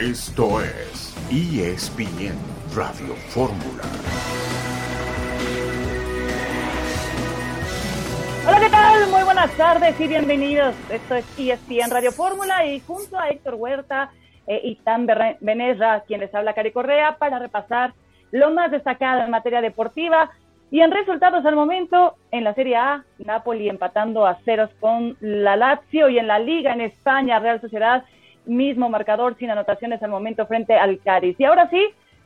Esto es ESPN Radio Fórmula. Hola, ¿qué tal? Muy buenas tardes y bienvenidos. Esto es ESPN Radio Fórmula y junto a Héctor Huerta eh, y Tan Benesra, quien les habla Cari Correa, para repasar lo más destacado en materia deportiva. Y en resultados al momento, en la Serie A, Napoli empatando a ceros con la Lazio y en la Liga en España, Real Sociedad, mismo marcador sin anotaciones al momento frente al Cádiz. Y ahora sí,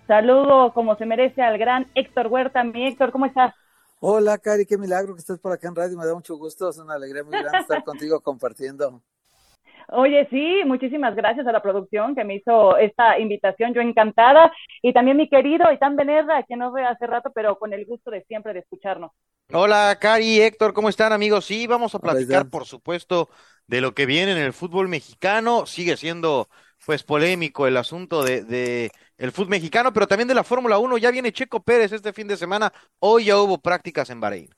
saludo como se merece al gran Héctor Huerta. Mi Héctor, ¿cómo estás? Hola, Cari, qué milagro que estés por acá en radio. Me da mucho gusto, es una alegría muy grande estar contigo compartiendo. Oye, sí, muchísimas gracias a la producción que me hizo esta invitación, yo encantada, y también mi querido Itán Benerra, que no veo hace rato, pero con el gusto de siempre de escucharnos. Hola, Cari, Héctor, ¿cómo están, amigos? Sí, vamos a platicar, por supuesto, de lo que viene en el fútbol mexicano. Sigue siendo, pues, polémico el asunto de, de el fútbol mexicano, pero también de la Fórmula 1. Ya viene Checo Pérez este fin de semana. Hoy ya hubo prácticas en Bahrein.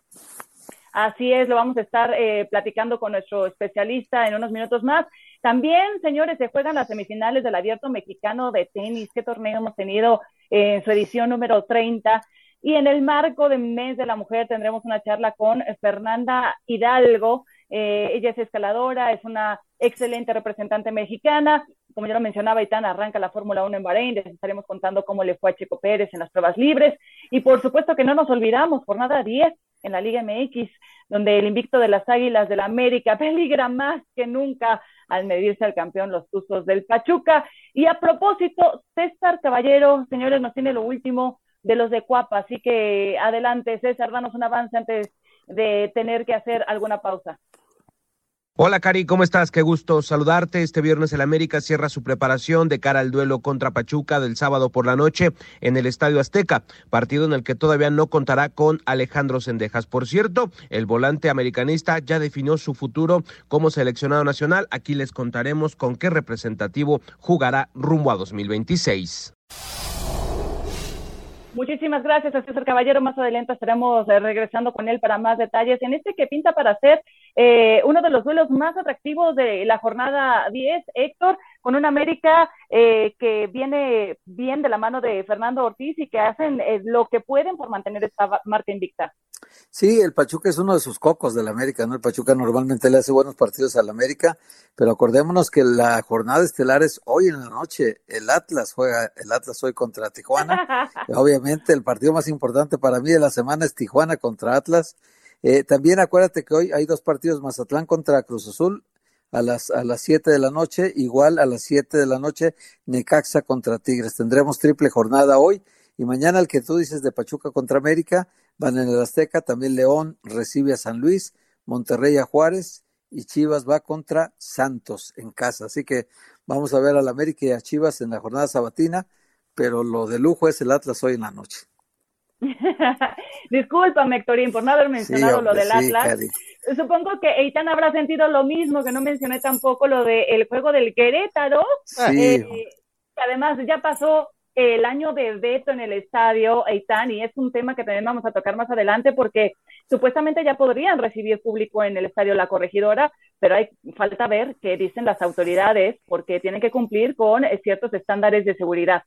Así es, lo vamos a estar eh, platicando con nuestro especialista en unos minutos más. También, señores, se juegan las semifinales del Abierto Mexicano de Tenis. ¿Qué torneo hemos tenido en su edición número 30? Y en el marco del mes de la mujer tendremos una charla con Fernanda Hidalgo. Eh, ella es escaladora, es una excelente representante mexicana. Como ya lo mencionaba, Itán arranca la Fórmula 1 en Bahrein. Les estaremos contando cómo le fue a Checo Pérez en las pruebas libres. Y por supuesto que no nos olvidamos, por nada 10 en la Liga MX, donde el invicto de las Águilas del la América peligra más que nunca al medirse al campeón los Tuzos del Pachuca. Y a propósito, César Caballero, señores, nos tiene lo último de los de Cuapa, así que adelante, César, danos un avance antes de tener que hacer alguna pausa. Hola Cari, ¿cómo estás? Qué gusto saludarte. Este viernes el América cierra su preparación de cara al duelo contra Pachuca del sábado por la noche en el Estadio Azteca, partido en el que todavía no contará con Alejandro Sendejas. Por cierto, el volante americanista ya definió su futuro como seleccionado nacional. Aquí les contaremos con qué representativo jugará rumbo a 2026. Muchísimas gracias a César Caballero. Más adelante estaremos eh, regresando con él para más detalles en este que pinta para ser eh, uno de los duelos más atractivos de la jornada 10, Héctor, con un América eh, que viene bien de la mano de Fernando Ortiz y que hacen lo que pueden por mantener esta marca invicta. Sí, el Pachuca es uno de sus cocos del América, ¿no? El Pachuca normalmente le hace buenos partidos al América, pero acordémonos que la jornada estelar es hoy en la noche. El Atlas juega, el Atlas hoy contra Tijuana. Obviamente el partido más importante para mí de la semana es Tijuana contra Atlas. Eh, también acuérdate que hoy hay dos partidos, Mazatlán contra Cruz Azul a las a las 7 de la noche, igual a las 7 de la noche Necaxa contra Tigres. Tendremos triple jornada hoy y mañana el que tú dices de Pachuca contra América van en el Azteca, también León recibe a San Luis, Monterrey a Juárez y Chivas va contra Santos en casa. Así que vamos a ver al América y a Chivas en la jornada sabatina, pero lo de lujo es el Atlas hoy en la noche. Discúlpame, Héctorín, por no haber mencionado lo del Atlas. Supongo que Eitan habrá sentido lo mismo, que no mencioné tampoco lo del juego del Querétaro. Eh, además, ya pasó el año de veto en el estadio, Eitan, y es un tema que también vamos a tocar más adelante porque supuestamente ya podrían recibir público en el estadio La Corregidora, pero hay falta ver qué dicen las autoridades porque tienen que cumplir con ciertos estándares de seguridad.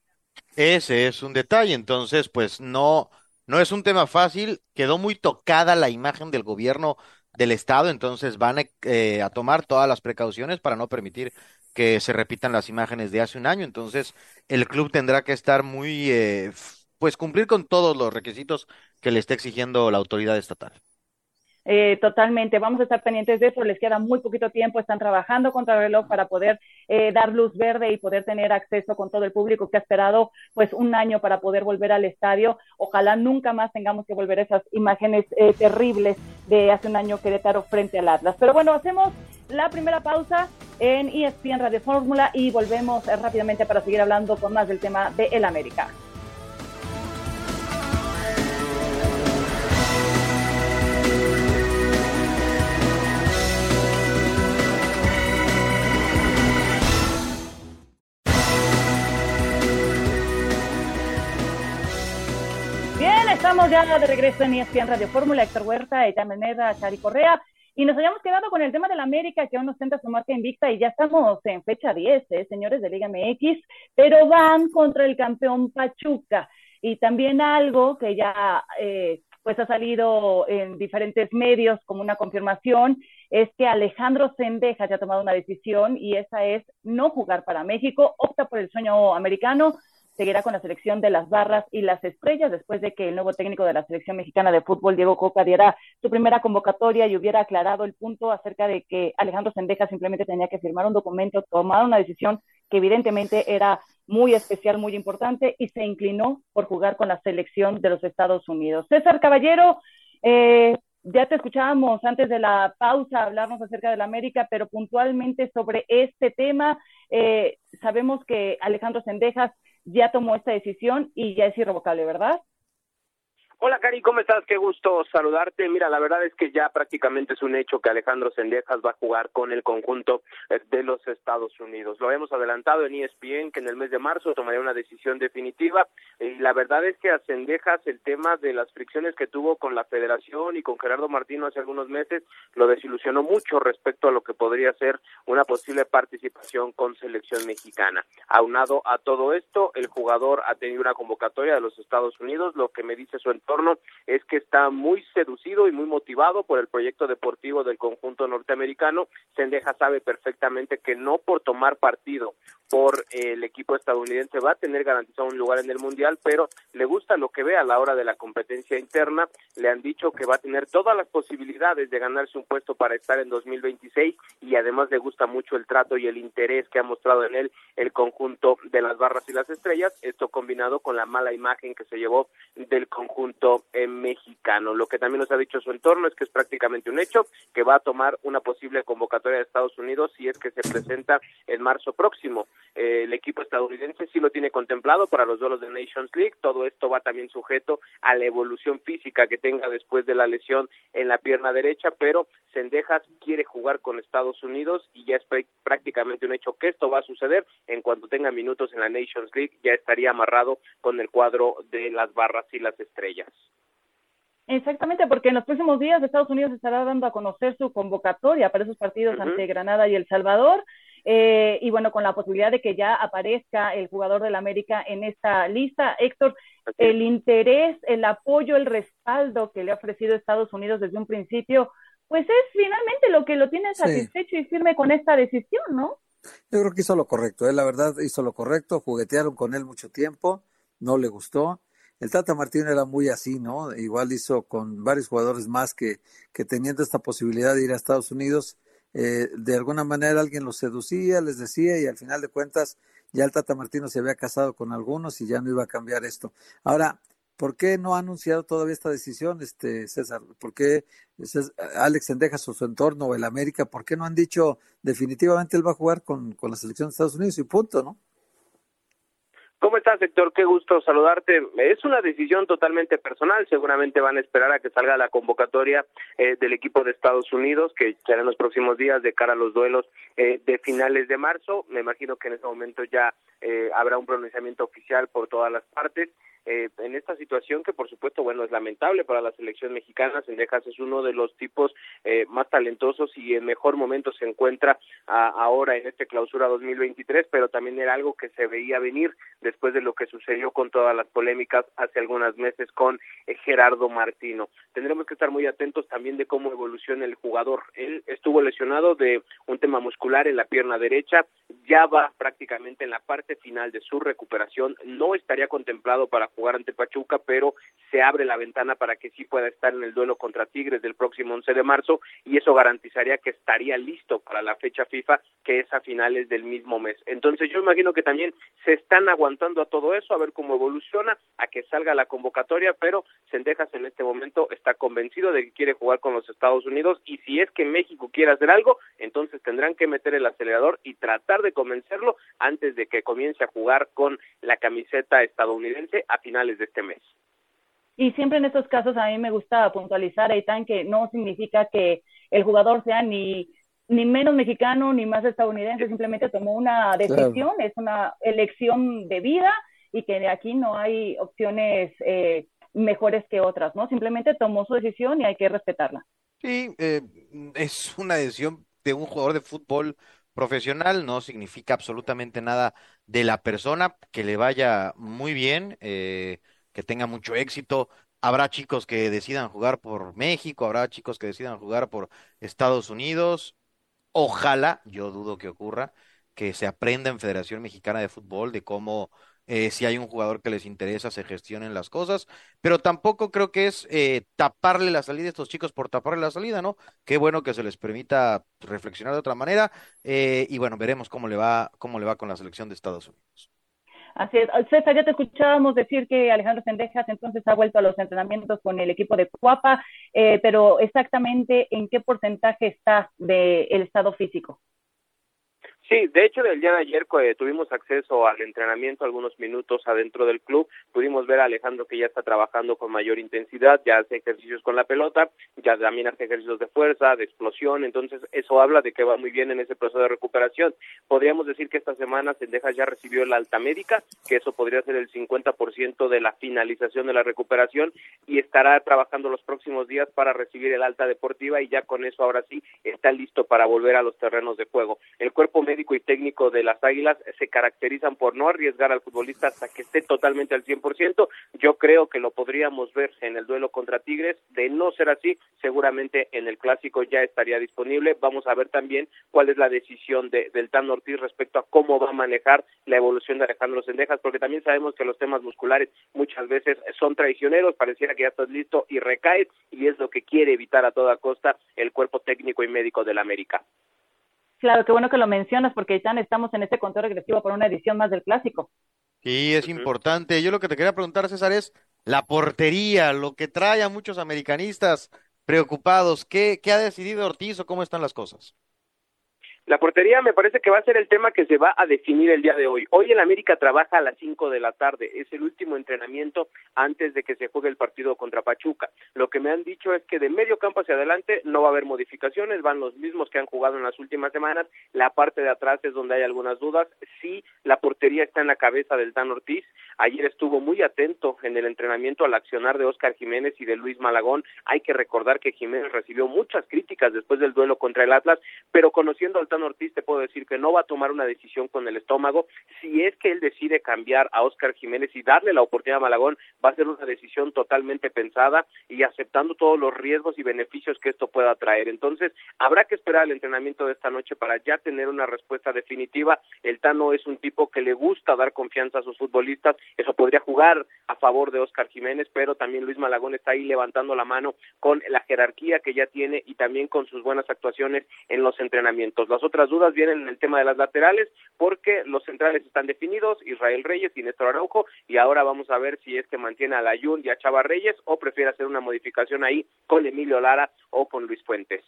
Ese es un detalle, entonces, pues no, no es un tema fácil, quedó muy tocada la imagen del gobierno del Estado, entonces van eh, a tomar todas las precauciones para no permitir que se repitan las imágenes de hace un año, entonces el club tendrá que estar muy, eh, pues cumplir con todos los requisitos que le está exigiendo la autoridad estatal. Eh, totalmente, vamos a estar pendientes de eso, les queda muy poquito tiempo, están trabajando contra el reloj para poder eh, dar luz verde y poder tener acceso con todo el público que ha esperado pues un año para poder volver al estadio. Ojalá nunca más tengamos que volver a esas imágenes eh, terribles de hace un año Querétaro frente al Atlas. Pero bueno, hacemos la primera pausa en ESPN Radio Fórmula y volvemos rápidamente para seguir hablando con más del tema de El América. Ya de regreso en ESPN Radio Fórmula, Héctor Huerta, Eitan Meneda, Chari Correa. Y nos habíamos quedado con el tema de la América, que aún nos tenta su marca invicta y ya estamos en fecha 10, ¿eh, señores de Liga MX, pero van contra el campeón Pachuca. Y también algo que ya eh, pues ha salido en diferentes medios como una confirmación, es que Alejandro Sendeja ya ha tomado una decisión y esa es no jugar para México, opta por el sueño americano, seguirá con la selección de las barras y las estrellas después de que el nuevo técnico de la selección mexicana de fútbol, Diego Coca, diera su primera convocatoria y hubiera aclarado el punto acerca de que Alejandro Sendeja simplemente tenía que firmar un documento, tomar una decisión que evidentemente era muy especial, muy importante, y se inclinó por jugar con la selección de los Estados Unidos. César Caballero, eh, ya te escuchábamos antes de la pausa hablarnos acerca de la América, pero puntualmente sobre este tema, eh, sabemos que Alejandro Sendejas ya tomó esta decisión y ya es irrevocable, ¿verdad? Hola Cari, ¿cómo estás? Qué gusto saludarte. Mira, la verdad es que ya prácticamente es un hecho que Alejandro Sendejas va a jugar con el conjunto eh, de los Estados Unidos. Lo habíamos adelantado en ESPN que en el mes de marzo tomaría una decisión definitiva y la verdad es que a Sendejas el tema de las fricciones que tuvo con la federación y con Gerardo Martino hace algunos meses lo desilusionó mucho respecto a lo que podría ser una posible participación con selección mexicana. Aunado a todo esto, el jugador ha tenido una convocatoria de los Estados Unidos, lo que me dice su es que está muy seducido y muy motivado por el proyecto deportivo del conjunto norteamericano. Sendeja sabe perfectamente que no por tomar partido por el equipo estadounidense va a tener garantizado un lugar en el mundial, pero le gusta lo que ve a la hora de la competencia interna. Le han dicho que va a tener todas las posibilidades de ganarse un puesto para estar en 2026 y además le gusta mucho el trato y el interés que ha mostrado en él el conjunto de las barras y las estrellas. Esto combinado con la mala imagen que se llevó del conjunto mexicano. Lo que también nos ha dicho su entorno es que es prácticamente un hecho que va a tomar una posible convocatoria de Estados Unidos si es que se presenta en marzo próximo. Eh, el equipo estadounidense sí lo tiene contemplado para los duelos de Nations League. Todo esto va también sujeto a la evolución física que tenga después de la lesión en la pierna derecha, pero Sendejas quiere jugar con Estados Unidos y ya es prácticamente un hecho que esto va a suceder. En cuanto tenga minutos en la Nations League, ya estaría amarrado con el cuadro de las barras y las estrellas. Exactamente, porque en los próximos días Estados Unidos estará dando a conocer su convocatoria para esos partidos ante Granada y El Salvador. Eh, y bueno, con la posibilidad de que ya aparezca el jugador del América en esta lista. Héctor, el interés, el apoyo, el respaldo que le ha ofrecido Estados Unidos desde un principio, pues es finalmente lo que lo tiene satisfecho y firme con esta decisión, ¿no? Yo creo que hizo lo correcto, ¿eh? la verdad hizo lo correcto, juguetearon con él mucho tiempo, no le gustó el Tata Martino era muy así, ¿no? Igual hizo con varios jugadores más que, que teniendo esta posibilidad de ir a Estados Unidos, eh, de alguna manera alguien los seducía, les decía, y al final de cuentas ya el Tata Martino se había casado con algunos y ya no iba a cambiar esto. Ahora, ¿por qué no ha anunciado todavía esta decisión, este César? ¿Por qué Alex Endejas o su entorno o el América, por qué no han dicho definitivamente él va a jugar con, con la selección de Estados Unidos y punto, ¿no? ¿Cómo estás, Héctor? Qué gusto saludarte. Es una decisión totalmente personal. Seguramente van a esperar a que salga la convocatoria eh, del equipo de Estados Unidos, que será en los próximos días de cara a los duelos eh, de finales de marzo. Me imagino que en ese momento ya eh, habrá un pronunciamiento oficial por todas las partes. Eh, en esta situación que por supuesto bueno es lamentable para la selección mexicana. Sendejas es uno de los tipos eh, más talentosos y en mejor momento se encuentra ahora en este clausura 2023 pero también era algo que se veía venir después de lo que sucedió con todas las polémicas hace algunos meses con eh, Gerardo Martino. Tendremos que estar muy atentos también de cómo evoluciona el jugador. Él estuvo lesionado de un tema muscular en la pierna derecha. Ya va prácticamente en la parte final de su recuperación. No estaría contemplado para jugar ante Pachuca, pero se abre la ventana para que sí pueda estar en el duelo contra Tigres del próximo 11 de marzo y eso garantizaría que estaría listo para la fecha FIFA que es a finales del mismo mes. Entonces yo imagino que también se están aguantando a todo eso, a ver cómo evoluciona, a que salga la convocatoria, pero Sendejas en este momento está convencido de que quiere jugar con los Estados Unidos y si es que México quiere hacer algo, entonces tendrán que meter el acelerador y tratar de convencerlo antes de que comience a jugar con la camiseta estadounidense finales de este mes. Y siempre en estos casos a mí me gusta puntualizar, Aitán, que no significa que el jugador sea ni, ni menos mexicano ni más estadounidense, simplemente tomó una decisión, es una elección de vida y que aquí no hay opciones eh, mejores que otras, ¿no? Simplemente tomó su decisión y hay que respetarla. Sí, eh, es una decisión de un jugador de fútbol profesional, no significa absolutamente nada de la persona, que le vaya muy bien, eh, que tenga mucho éxito. Habrá chicos que decidan jugar por México, habrá chicos que decidan jugar por Estados Unidos. Ojalá, yo dudo que ocurra, que se aprenda en Federación Mexicana de Fútbol de cómo eh, si hay un jugador que les interesa, se gestionen las cosas, pero tampoco creo que es eh, taparle la salida a estos chicos por taparle la salida, ¿no? Qué bueno que se les permita reflexionar de otra manera eh, y bueno, veremos cómo le va, cómo le va con la selección de Estados Unidos. Así es. César, ya te escuchábamos decir que Alejandro Sendejas entonces ha vuelto a los entrenamientos con el equipo de Cuapa, pero exactamente en qué porcentaje está del estado físico. Sí, de hecho, el día de ayer eh, tuvimos acceso al entrenamiento algunos minutos adentro del club. Pudimos ver a Alejandro que ya está trabajando con mayor intensidad, ya hace ejercicios con la pelota, ya también hace ejercicios de fuerza, de explosión. Entonces, eso habla de que va muy bien en ese proceso de recuperación. Podríamos decir que esta semana Sendejas ya recibió la alta médica, que eso podría ser el 50% de la finalización de la recuperación y estará trabajando los próximos días para recibir el alta deportiva y ya con eso ahora sí está listo para volver a los terrenos de juego. El cuerpo médico y técnico de las Águilas se caracterizan por no arriesgar al futbolista hasta que esté totalmente al 100%. Yo creo que lo podríamos ver en el duelo contra Tigres. De no ser así, seguramente en el clásico ya estaría disponible. Vamos a ver también cuál es la decisión de, del Tan Ortiz respecto a cómo va a manejar la evolución de Alejandro Sendejas, porque también sabemos que los temas musculares muchas veces son traicioneros, pareciera que ya estás listo y recae, y es lo que quiere evitar a toda costa el cuerpo técnico y médico del América. Claro, qué bueno que lo mencionas porque ya estamos en este control regresivo por una edición más del clásico. Sí, es importante. Yo lo que te quería preguntar, César, es la portería, lo que trae a muchos americanistas preocupados. ¿Qué, qué ha decidido Ortiz o cómo están las cosas? La portería me parece que va a ser el tema que se va a definir el día de hoy. Hoy el América trabaja a las 5 de la tarde, es el último entrenamiento antes de que se juegue el partido contra Pachuca. Lo que me han dicho es que de medio campo hacia adelante no va a haber modificaciones, van los mismos que han jugado en las últimas semanas. La parte de atrás es donde hay algunas dudas. Sí, la portería está en la cabeza del Dan Ortiz. Ayer estuvo muy atento en el entrenamiento al accionar de Oscar Jiménez y de Luis Malagón. Hay que recordar que Jiménez recibió muchas críticas después del duelo contra el Atlas, pero conociendo al Ortiz te puedo decir que no va a tomar una decisión con el estómago. Si es que él decide cambiar a Oscar Jiménez y darle la oportunidad a Malagón, va a ser una decisión totalmente pensada y aceptando todos los riesgos y beneficios que esto pueda traer. Entonces, habrá que esperar el entrenamiento de esta noche para ya tener una respuesta definitiva. El Tano es un tipo que le gusta dar confianza a sus futbolistas. Eso podría jugar a favor de Oscar Jiménez, pero también Luis Malagón está ahí levantando la mano con la jerarquía que ya tiene y también con sus buenas actuaciones en los entrenamientos. Las otras dudas vienen en el tema de las laterales, porque los centrales están definidos, Israel Reyes y Néstor Araujo, y ahora vamos a ver si es que mantiene a Layun y a Chava Reyes o prefiere hacer una modificación ahí con Emilio Lara o con Luis Fuentes.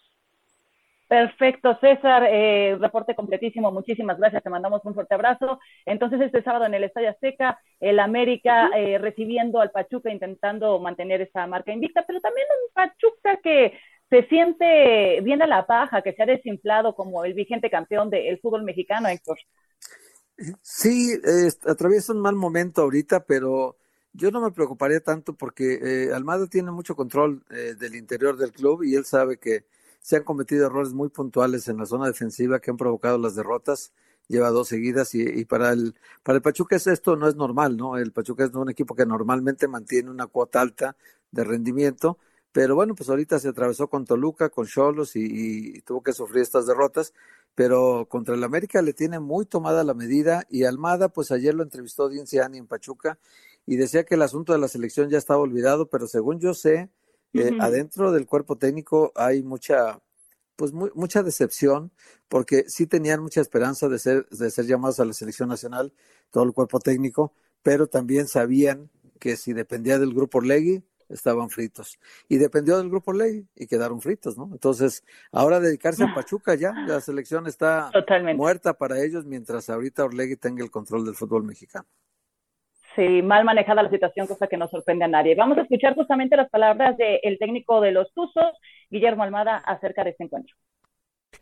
Perfecto, César, eh, reporte completísimo, muchísimas gracias, te mandamos un fuerte abrazo. Entonces, este sábado en el Estadio Azteca, el América eh, recibiendo al Pachuca, intentando mantener esa marca invicta, pero también un Pachuca que se siente bien a la paja que se ha desinflado como el vigente campeón del fútbol mexicano, Héctor. Sí, atraviesa un mal momento ahorita, pero yo no me preocuparía tanto porque eh, Almada tiene mucho control eh, del interior del club y él sabe que se han cometido errores muy puntuales en la zona defensiva que han provocado las derrotas. Lleva dos seguidas y, y para el para el Pachuca es esto no es normal, ¿no? El Pachuca es un equipo que normalmente mantiene una cuota alta de rendimiento pero bueno, pues ahorita se atravesó con Toluca, con Cholos y, tuvo que sufrir estas derrotas. Pero contra el América le tiene muy tomada la medida y Almada, pues ayer lo entrevistó Dienciani en Pachuca y decía que el asunto de la selección ya estaba olvidado, pero según yo sé, eh, adentro del cuerpo técnico hay mucha, pues mucha decepción, porque sí tenían mucha esperanza de ser, de ser llamados a la selección nacional, todo el cuerpo técnico, pero también sabían que si dependía del grupo Orlegui, estaban fritos. Y dependió del grupo ley y quedaron fritos, ¿no? Entonces, ahora dedicarse a Pachuca ya, la selección está muerta para ellos mientras ahorita Orlegui tenga el control del fútbol mexicano. Sí, mal manejada la situación, cosa que no sorprende a nadie. Vamos a escuchar justamente las palabras del técnico de los Tuzos, Guillermo Almada, acerca de este encuentro.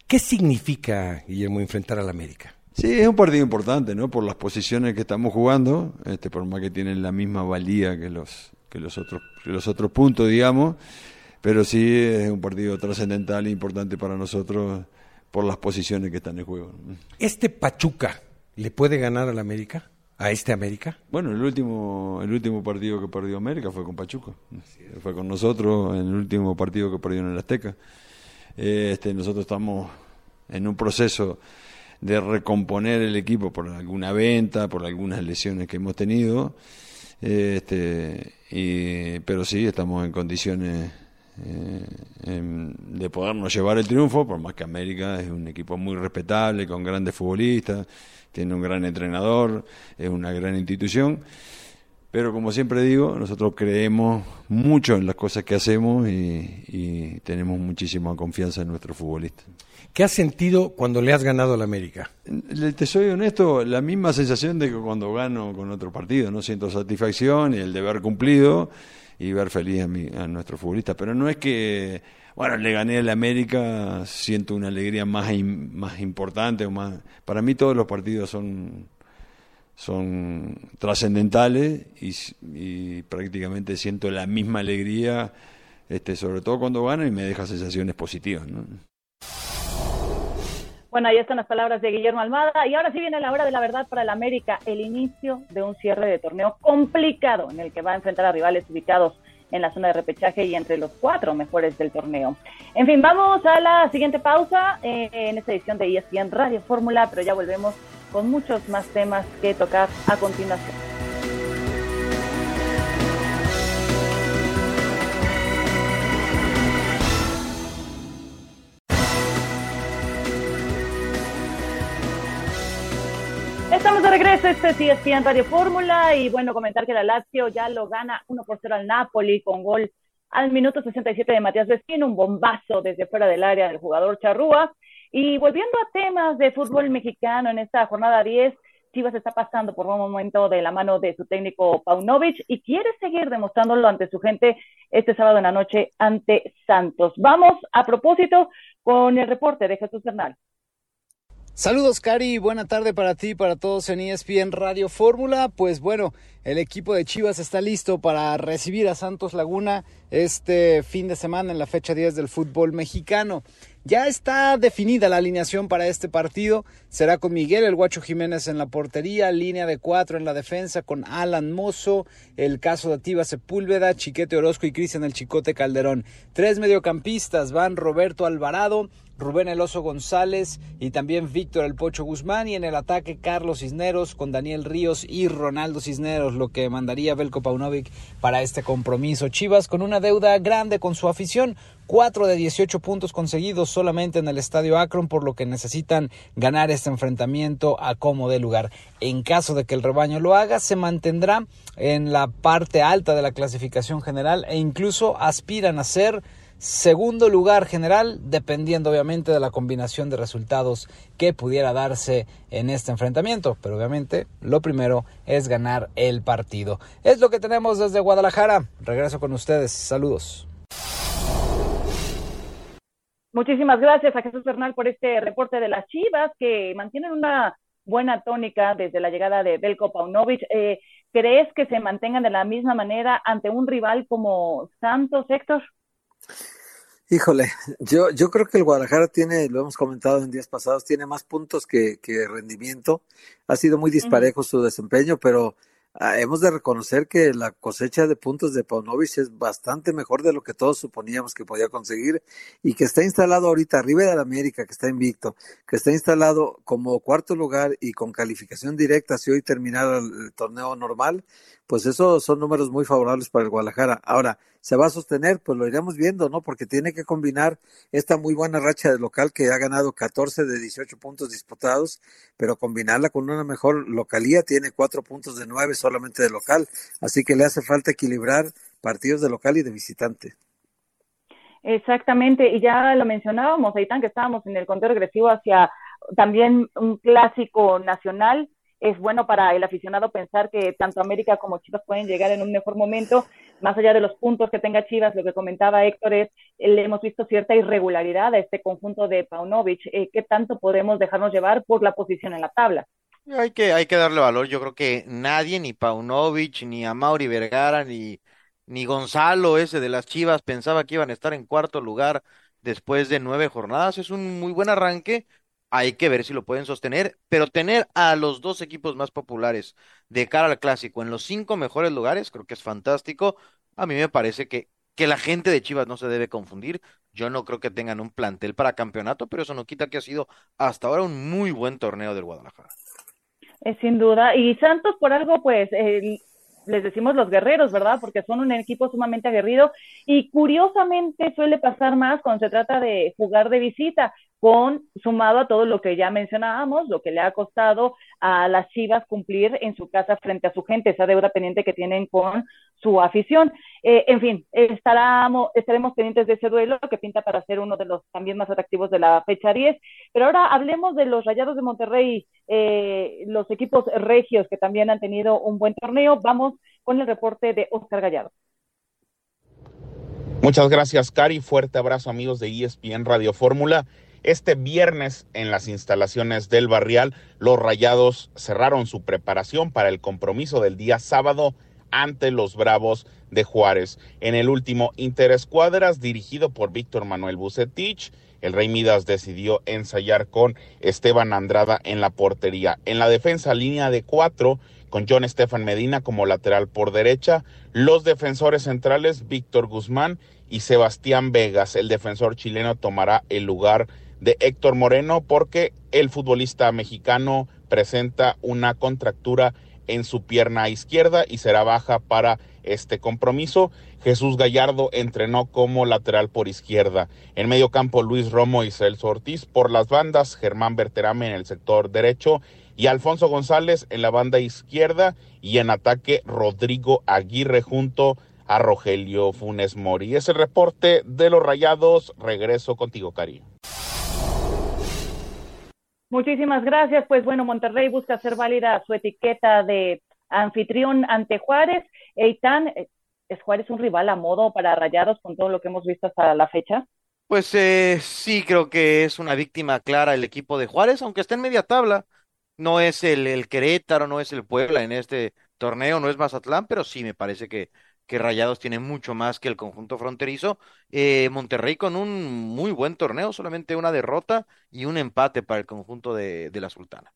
¿Qué significa, Guillermo, enfrentar al América? Sí, es un partido importante, ¿no? Por las posiciones que estamos jugando, este, por más que tienen la misma valía que los que los otros, los otros puntos, digamos. pero sí es un partido trascendental e importante para nosotros por las posiciones que están en juego. ¿Este Pachuca le puede ganar al América? ¿A este América? Bueno, el último, el último partido que perdió América fue con Pachuca. Fue con nosotros en el último partido que perdió en el Azteca. Este, nosotros estamos en un proceso de recomponer el equipo por alguna venta, por algunas lesiones que hemos tenido. Este, y, pero sí, estamos en condiciones eh, de podernos llevar el triunfo, por más que América es un equipo muy respetable, con grandes futbolistas, tiene un gran entrenador, es una gran institución. Pero como siempre digo, nosotros creemos mucho en las cosas que hacemos y, tenemos muchísima confianza en nuestros futbolistas. ¿Qué has sentido cuando le has ganado al América? Te soy honesto, la misma sensación de que cuando gano con otro partido, no siento satisfacción y el deber cumplido y ver feliz a, mi, a nuestro futbolista. Pero no es que, bueno, le gané al América, siento una alegría más, más importante o más. Para mí todos los partidos son son trascendentales y, prácticamente siento la misma alegría, este, sobre todo cuando gano y me deja sensaciones positivas. Bueno, ahí están las palabras de Guillermo Almada. Y ahora sí viene la hora de la verdad para el América, el inicio de un cierre de torneo complicado en el que va a enfrentar a rivales ubicados en la zona de repechaje y entre los cuatro mejores del torneo. En fin, vamos a la siguiente pausa eh, en esta edición de ESPN Radio Fórmula, pero ya volvemos con muchos más temas que tocar a continuación. Estamos de regreso, este sí es en Radio Fórmula y bueno, comentar que la Lazio ya lo gana 1 por 0 al Napoli con gol al minuto 67 de Matías Vecino, un bombazo desde fuera del área del jugador Charrúa y volviendo a temas de fútbol mexicano en esta jornada 10, Chivas está pasando por un momento de la mano de su técnico Paunovic y quiere seguir demostrándolo ante su gente este sábado en la noche ante Santos. Vamos a propósito con el reporte de Jesús Bernal. Saludos, Cari. Buena tarde para ti y para todos en ESPN Radio Fórmula. Pues bueno, el equipo de Chivas está listo para recibir a Santos Laguna este fin de semana en la fecha 10 del fútbol mexicano. Ya está definida la alineación para este partido. Será con Miguel El Guacho Jiménez en la portería, línea de cuatro en la defensa con Alan Mozo, el caso de Ativa Sepúlveda, Chiquete Orozco y Cristian El Chicote Calderón. Tres mediocampistas van Roberto Alvarado, Rubén Eloso González y también Víctor El Pocho Guzmán y en el ataque Carlos Cisneros con Daniel Ríos y Ronaldo Cisneros, lo que mandaría Belko Paunovic para este compromiso. Chivas con una deuda grande con su afición, 4 de 18 puntos conseguidos solamente en el Estadio Akron, por lo que necesitan ganar este enfrentamiento a como de lugar. En caso de que el rebaño lo haga, se mantendrá en la parte alta de la clasificación general e incluso aspiran a ser segundo lugar general, dependiendo obviamente de la combinación de resultados que pudiera darse en este enfrentamiento. Pero obviamente lo primero es ganar el partido. Es lo que tenemos desde Guadalajara. Regreso con ustedes. Saludos. Muchísimas gracias a Jesús Bernal por este reporte de las Chivas que mantienen una buena tónica desde la llegada de Belko Paunovic. Eh, ¿Crees que se mantengan de la misma manera ante un rival como Santos, Héctor? Híjole, yo, yo creo que el Guadalajara tiene, lo hemos comentado en días pasados, tiene más puntos que, que rendimiento. Ha sido muy disparejo su desempeño, pero ah, hemos de reconocer que la cosecha de puntos de Paunovic es bastante mejor de lo que todos suponíamos que podía conseguir y que está instalado ahorita arriba de la América, que está invicto, que está instalado como cuarto lugar y con calificación directa si hoy terminara el torneo normal, pues esos son números muy favorables para el Guadalajara. Ahora, ¿se va a sostener? Pues lo iremos viendo, ¿no? Porque tiene que combinar esta muy buena racha de local que ha ganado 14 de 18 puntos disputados, pero combinarla con una mejor localía, tiene 4 puntos de 9 solamente de local, así que le hace falta equilibrar partidos de local y de visitante. Exactamente, y ya lo mencionábamos, Aitán, que estábamos en el conteo regresivo hacia también un clásico nacional, es bueno para el aficionado pensar que tanto América como Chivas pueden llegar en un mejor momento, más allá de los puntos que tenga Chivas, lo que comentaba Héctor es, le hemos visto cierta irregularidad a este conjunto de Paunovic, eh, ¿qué tanto podemos dejarnos llevar por la posición en la tabla? Hay que, hay que darle valor, yo creo que nadie, ni Paunovic, ni a Mauri Vergara, ni, ni Gonzalo ese de las Chivas pensaba que iban a estar en cuarto lugar después de nueve jornadas. Es un muy buen arranque. Hay que ver si lo pueden sostener, pero tener a los dos equipos más populares de cara al clásico en los cinco mejores lugares, creo que es fantástico. A mí me parece que, que la gente de Chivas no se debe confundir. Yo no creo que tengan un plantel para campeonato, pero eso no quita que ha sido hasta ahora un muy buen torneo del Guadalajara. Eh, sin duda. Y Santos, por algo, pues, les decimos los guerreros, ¿verdad? Porque son un equipo sumamente aguerrido y curiosamente suele pasar más cuando se trata de jugar de visita con sumado a todo lo que ya mencionábamos, lo que le ha costado a las Chivas cumplir en su casa frente a su gente, esa deuda pendiente que tienen con su afición. Eh, en fin, estaremos, estaremos pendientes de ese duelo que pinta para ser uno de los también más atractivos de la fecha 10. Pero ahora hablemos de los Rayados de Monterrey, eh, los equipos regios que también han tenido un buen torneo. Vamos con el reporte de Oscar Gallardo. Muchas gracias, Cari. Fuerte abrazo, amigos de ESPN Radio Fórmula. Este viernes en las instalaciones del Barrial, los Rayados cerraron su preparación para el compromiso del día sábado ante los Bravos de Juárez. En el último Interescuadras, dirigido por Víctor Manuel Bucetich, el Rey Midas decidió ensayar con Esteban Andrada en la portería. En la defensa, línea de cuatro, con John Estefan Medina como lateral por derecha, los defensores centrales, Víctor Guzmán y Sebastián Vegas. El defensor chileno tomará el lugar de Héctor Moreno porque el futbolista mexicano presenta una contractura en su pierna izquierda y será baja para este compromiso. Jesús Gallardo entrenó como lateral por izquierda. En medio campo Luis Romo y Celso Ortiz. Por las bandas Germán Berterame en el sector derecho y Alfonso González en la banda izquierda y en ataque Rodrigo Aguirre junto a Rogelio Funes Mori. Es el reporte de los Rayados. Regreso contigo, Cari. Muchísimas gracias. Pues bueno, Monterrey busca hacer válida su etiqueta de anfitrión ante Juárez. Eitan, ¿es Juárez un rival a modo para Rayados con todo lo que hemos visto hasta la fecha? Pues eh, sí, creo que es una víctima clara el equipo de Juárez, aunque está en media tabla. No es el, el Querétaro, no es el Puebla en este torneo, no es Mazatlán, pero sí me parece que que Rayados tiene mucho más que el conjunto fronterizo. Eh, Monterrey con un muy buen torneo, solamente una derrota y un empate para el conjunto de, la Sultana.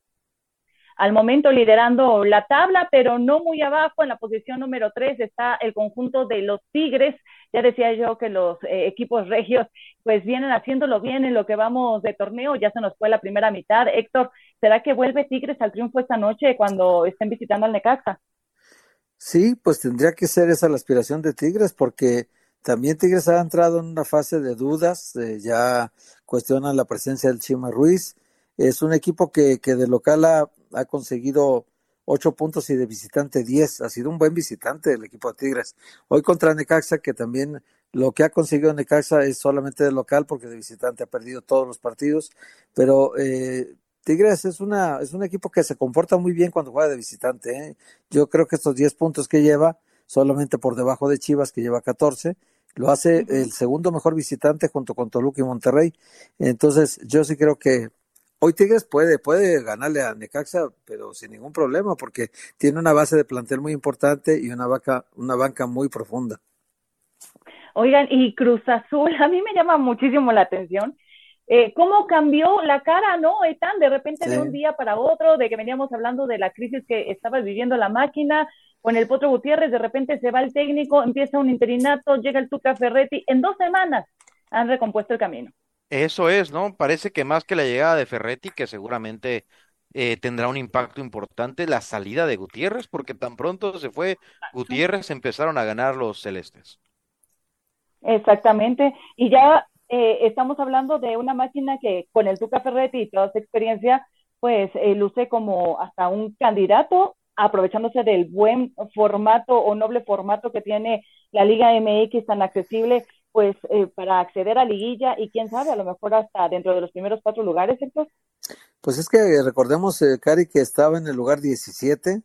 Al momento liderando la tabla, pero no muy abajo, en la posición número 3 está el conjunto de los Tigres. Ya decía yo que los eh, equipos regios pues vienen haciéndolo bien en lo que vamos de torneo, ya se nos fue la primera mitad. Héctor, ¿será que vuelve Tigres al triunfo esta noche cuando estén visitando al Necaxa? Sí, pues tendría que ser esa la aspiración de Tigres, porque también Tigres ha entrado en una fase de dudas, eh, ya cuestionan la presencia del Chima Ruiz. Es un equipo que, que de local ha, ha, conseguido ocho puntos y de visitante diez. Ha sido un buen visitante el equipo de Tigres. Hoy contra Necaxa, que también lo que ha conseguido Necaxa es solamente de local, porque de visitante ha perdido todos los partidos, pero eh, Tigres es una es un equipo que se comporta muy bien cuando juega de visitante. ¿eh? Yo creo que estos 10 puntos que lleva, solamente por debajo de Chivas, que lleva 14, lo hace el segundo mejor visitante junto con Toluca y Monterrey. Entonces, yo sí creo que hoy Tigres puede, puede ganarle a Necaxa, pero sin ningún problema, porque tiene una base de plantel muy importante y una, vaca, una banca muy profunda. Oigan, y Cruz Azul, a mí me llama muchísimo la atención eh, cómo cambió la cara, ¿no? Ethan, de repente de un día para otro, de que veníamos hablando de la crisis que estaba viviendo la máquina, con el Potro Gutiérrez, de repente se va el técnico, empieza un interinato, llega el Tuca Ferretti, en dos semanas han recompuesto el camino. Eso es, ¿no? Parece que más que la llegada de Ferretti, que seguramente eh, tendrá un impacto importante, la salida de Gutiérrez, porque tan pronto se fue Gutiérrez, empezaron a ganar los celestes. Exactamente, y ya eh, estamos hablando de una máquina que con el Tuca Ferretti y toda su experiencia, pues eh, luce como hasta un candidato, aprovechándose del buen formato o noble formato que tiene la Liga MX tan accesible, pues eh, para acceder a liguilla y quién sabe, a lo mejor hasta dentro de los primeros cuatro lugares, ¿cierto? Pues es que recordemos, Cari, que estaba en el lugar 17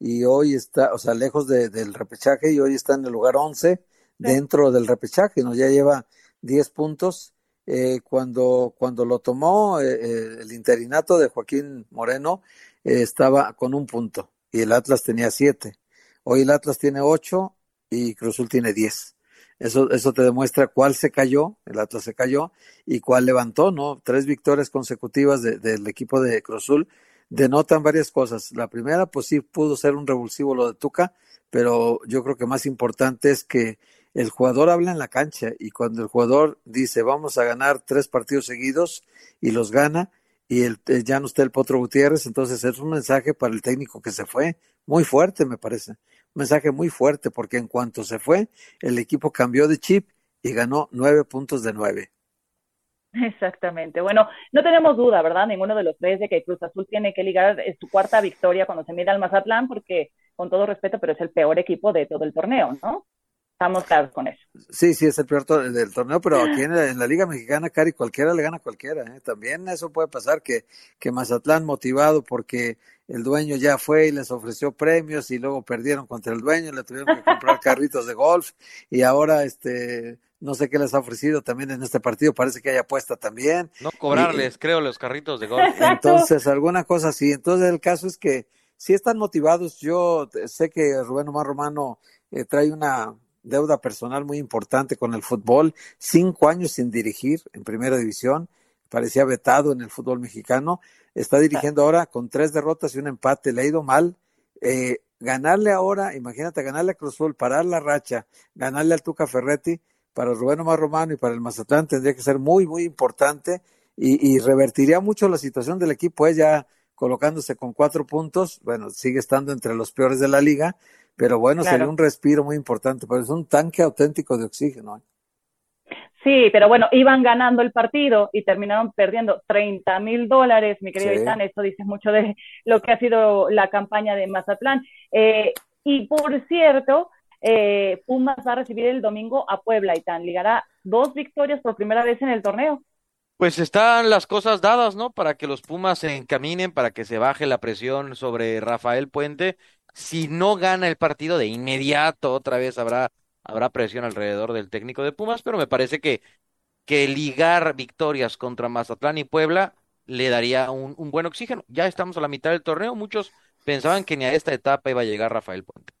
y hoy está, o sea, lejos del repechaje y hoy está en el lugar 11 dentro del repechaje, ¿no? Ya lleva 10 puntos. Eh, cuando, cuando lo tomó eh, eh, el interinato de Joaquín Moreno, estaba con un punto y el Atlas tenía siete. Hoy el Atlas tiene ocho y Cruz Azul tiene 10. Eso, eso te demuestra cuál se cayó, el Atlas se cayó, y cuál levantó, ¿no? Tres victorias consecutivas del equipo de Cruz Azul denotan varias cosas. La primera, pues sí, pudo ser un revulsivo lo de Tuca, pero yo creo que más importante es que el jugador habla en la cancha y cuando el jugador dice vamos a ganar tres partidos seguidos y los gana y el, ya no está el Potro Gutiérrez, entonces es un mensaje para el técnico que se fue, muy fuerte me parece, un mensaje muy fuerte porque en cuanto se fue el equipo cambió de chip y ganó nueve puntos de nueve. Exactamente. Bueno, no tenemos duda, ¿verdad? Ninguno de los tres de que Cruz Azul tiene que ligar su cuarta victoria cuando se mira al Mazatlán, porque con todo respeto, pero es el peor equipo de todo el torneo, ¿no? Estamos claros con eso. Sí, sí, es el peor del torneo, pero aquí en la, Liga Mexicana, Cari, cualquiera le gana a cualquiera. ¿eh? También eso puede pasar, que, que Mazatlán, motivado porque el dueño ya fue y les ofreció premios y luego perdieron contra el dueño, le tuvieron que comprar carritos de golf y ahora este no sé qué les ha ofrecido también en este partido, parece que hay apuesta también. No cobrarles, creo, los carritos de golf. Entonces, alguna cosa así. Entonces, el caso es que si están motivados, yo sé que Rubén Omar Romano eh, trae una deuda personal muy importante con el fútbol, cinco años sin dirigir en primera división, parecía vetado en el fútbol mexicano, está dirigiendo ahora con tres derrotas y un empate, le ha ido mal. Eh, ganarle ahora, imagínate, ganarle a Cruzul, parar la racha, ganarle al Tuca Ferretti, para Rubén Omar Romano y para el Mazatlán tendría que ser muy, muy importante y, revertiría mucho la situación del equipo, ¿eh? colocándose con cuatro puntos, bueno, sigue estando entre los peores de la liga, pero bueno, sería un respiro muy importante, pero es un tanque auténtico de oxígeno. ¿eh? Sí, pero bueno, iban ganando el partido y terminaron perdiendo 30 mil dólares, mi querido Itán, esto dice mucho de lo que ha sido la campaña de Mazatlán. Eh, y por cierto, eh, Pumas va a recibir el domingo a Puebla, Itán, ligará dos victorias por primera vez en el torneo. Pues están las cosas dadas, ¿no? Para que los Pumas se encaminen, para que se baje la presión sobre Rafael Puente si no gana el partido de inmediato, otra vez habrá, habrá presión alrededor del técnico de Pumas, pero me parece que, que ligar victorias contra Mazatlán y Puebla le daría un, un buen oxígeno. Ya estamos a la mitad del torneo, muchos pensaban que ni a esta etapa iba a llegar Rafael Puente.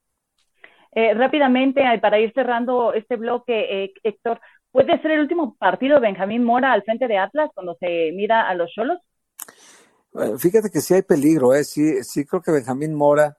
Eh, rápidamente, para ir cerrando este bloque, eh, Héctor, ¿puede ser el último partido de Benjamín Mora al frente de Atlas cuando se mira a los Cholos? Eh, fíjate que sí hay peligro, ¿eh? sí, sí creo que Benjamín Mora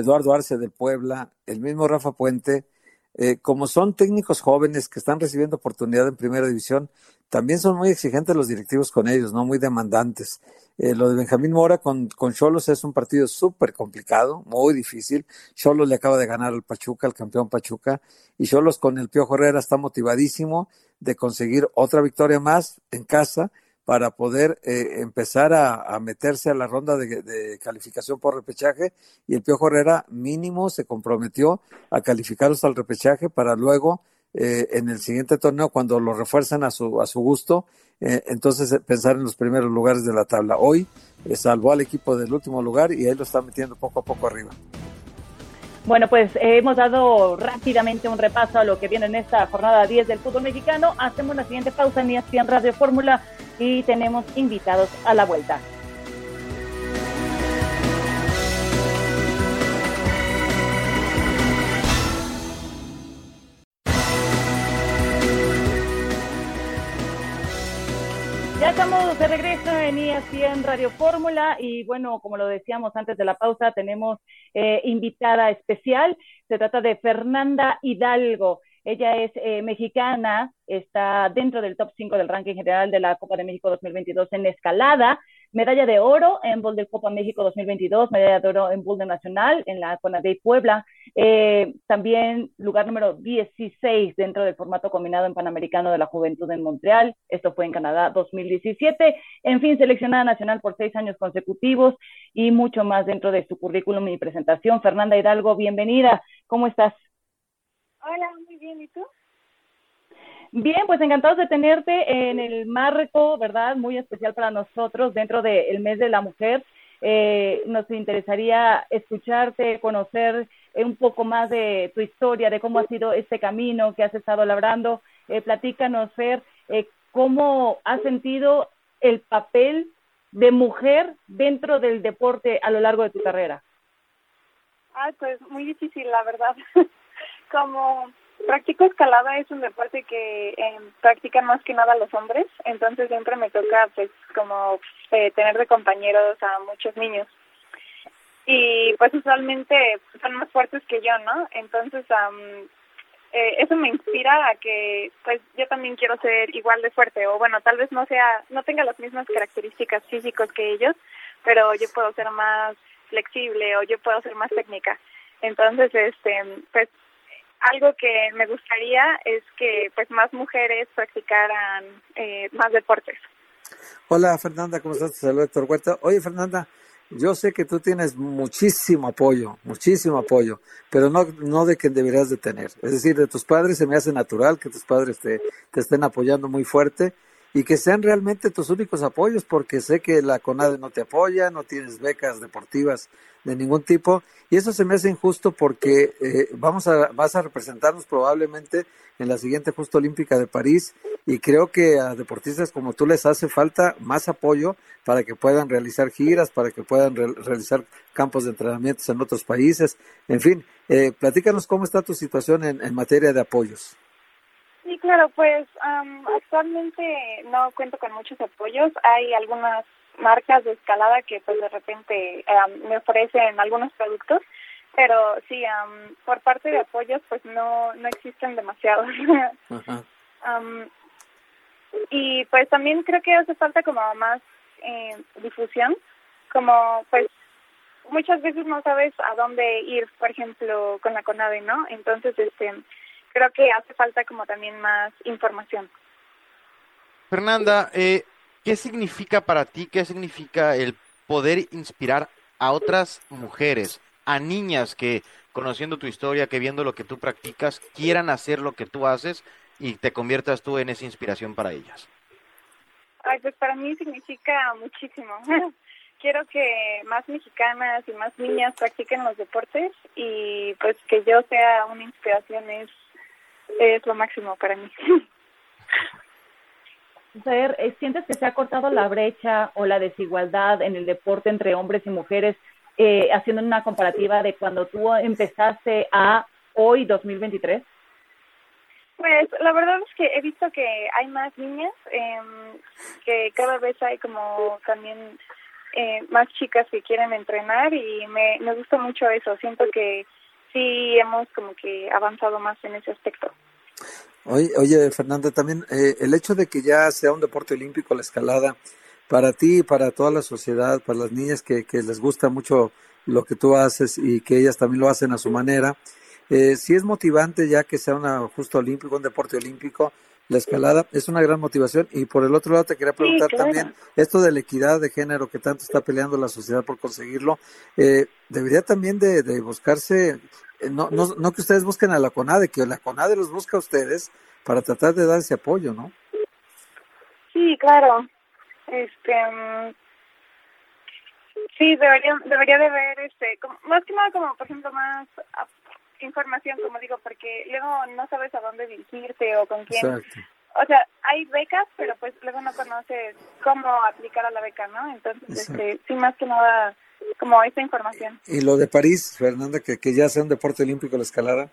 Eduardo Arce del Puebla, el mismo Rafa Puente, eh, como son técnicos jóvenes que están recibiendo oportunidad en primera división, también son muy exigentes los directivos con ellos, ¿no? Muy demandantes. Eh, lo de Benjamín Mora con, con Cholos es un partido súper complicado, muy difícil. Cholos le acaba de ganar al Pachuca, al campeón Pachuca, y Cholos con el Piojo Herrera está motivadísimo de conseguir otra victoria más en casa para poder eh, empezar a, meterse a la ronda de, calificación por repechaje y el Piojo Herrera mínimo se comprometió a calificarlos al repechaje para luego eh, en el siguiente torneo cuando lo refuerzan a su, a su gusto, eh, entonces pensar en los primeros lugares de la tabla. Hoy salvó al equipo del último lugar y ahí lo está metiendo poco a poco arriba. Bueno, pues eh, hemos dado rápidamente un repaso a lo que viene en esta jornada 10 del fútbol mexicano. Hacemos la siguiente pausa en ESPN Radio Fórmula y tenemos invitados a la vuelta. Ya estamos de regreso en ESPN Radio Fórmula y bueno, como lo decíamos antes de la pausa, tenemos eh, invitada especial. Se trata de Fernanda Hidalgo. Ella es eh, mexicana, está dentro del top 5 del ranking general de la Copa de México 2022 en escalada medalla de oro en Boulder Copa México 2022, medalla de oro en Boulder Nacional en la Conadey Puebla, eh, también lugar número 16 dentro del formato combinado en Panamericano de la Juventud en Montreal, esto fue en Canadá 2017, en fin, seleccionada nacional por seis años consecutivos y mucho más dentro de su currículum y presentación. Fernanda Hidalgo, bienvenida, ¿cómo estás? Hola, muy bien, ¿y tú? Bien, pues encantados de tenerte en el marco, ¿verdad? Muy especial para nosotros dentro del mes de la mujer. Eh, nos interesaría escucharte, conocer un poco más de tu historia, de cómo ha sido este camino que has estado labrando. Eh, platícanos, Fer, eh, cómo has sentido el papel de mujer dentro del deporte a lo largo de tu carrera. Ay, pues muy difícil, la verdad. como practico escalada es un deporte que eh, practican más que nada los hombres, entonces siempre me toca pues como eh, tener de compañeros a muchos niños. Y pues usualmente son más fuertes que yo, ¿no? Entonces eh, eso me inspira a que pues yo también quiero ser igual de fuerte o bueno, tal vez no sea, no tenga las mismas características físicas que ellos, pero yo puedo ser más flexible o yo puedo ser más técnica. Entonces, este, pues algo que me gustaría es que pues más mujeres practicaran eh, más deportes. Hola Fernanda, ¿cómo estás? Te saludo Héctor Huerta. Oye Fernanda, yo sé que tú tienes muchísimo apoyo, muchísimo apoyo, pero no, no de que deberías de tener. Es decir, de tus padres se me hace natural que tus padres te, te estén apoyando muy fuerte y que sean realmente tus únicos apoyos, porque sé que la CONADE no te apoya, no tienes becas deportivas de ningún tipo, y eso se me hace injusto porque eh, vamos a, vas a representarnos probablemente en la siguiente Justa Olímpica de París, y creo que a deportistas como tú les hace falta más apoyo para que puedan realizar giras, para que puedan realizar campos de entrenamientos en otros países, en fin, eh, platícanos cómo está tu situación en materia de apoyos. Sí, claro, pues actualmente no cuento con muchos apoyos. Hay algunas marcas de escalada que pues de repente me ofrecen algunos productos, pero sí, por parte de apoyos pues no, no existen demasiados. y pues también creo que hace falta como más eh, difusión, como pues muchas veces no sabes a dónde ir, por ejemplo, con la CONAVE, ¿no? Entonces, este creo que hace falta como también más información. Fernanda, eh, ¿qué significa para ti, qué significa el poder inspirar a otras mujeres, a niñas que conociendo tu historia, que viendo lo que tú practicas, quieran hacer lo que tú haces y te conviertas tú en esa inspiración para ellas? Ay, pues para mí significa muchísimo. Quiero que más mexicanas y más niñas practiquen los deportes y pues que yo sea una inspiración es es lo máximo para mí. Ser, eh, ¿Sientes que se ha cortado la brecha o la desigualdad en el deporte entre hombres y mujeres, eh, haciendo una comparativa de cuando tú empezaste a hoy, 2023? Pues la verdad es que he visto que hay más niñas, eh, que cada vez hay como también eh, más chicas que quieren entrenar y me, me gusta mucho eso. Siento que sí hemos como que avanzado más en ese aspecto. Oye, oye Fernanda, también eh, el hecho de que ya sea un deporte olímpico la escalada, para ti, para toda la sociedad, para las niñas que, que les gusta mucho lo que tú haces y que ellas también lo hacen a su manera, eh, si es motivante ya que sea una justo olímpico, un deporte olímpico, la escalada es una gran motivación. Y por el otro lado te quería preguntar también, esto de la equidad de género que tanto está peleando la sociedad por conseguirlo, eh, debería también de, buscarse, no, no, no que ustedes busquen a la CONADE, que la CONADE los busca a ustedes para tratar de dar ese apoyo, ¿no? Sí, claro. Este, mm, sí, debería, debería de haber, este, más que nada como, por ejemplo, más información, como digo, porque luego no sabes a dónde dirigirte o con quién. O sea, hay becas, pero pues luego no conoces cómo aplicar a la beca, ¿no? Entonces, este, sí, más que nada, como esta información. ¿Y lo de París, Fernanda, que, que ya sea un deporte olímpico la escalada?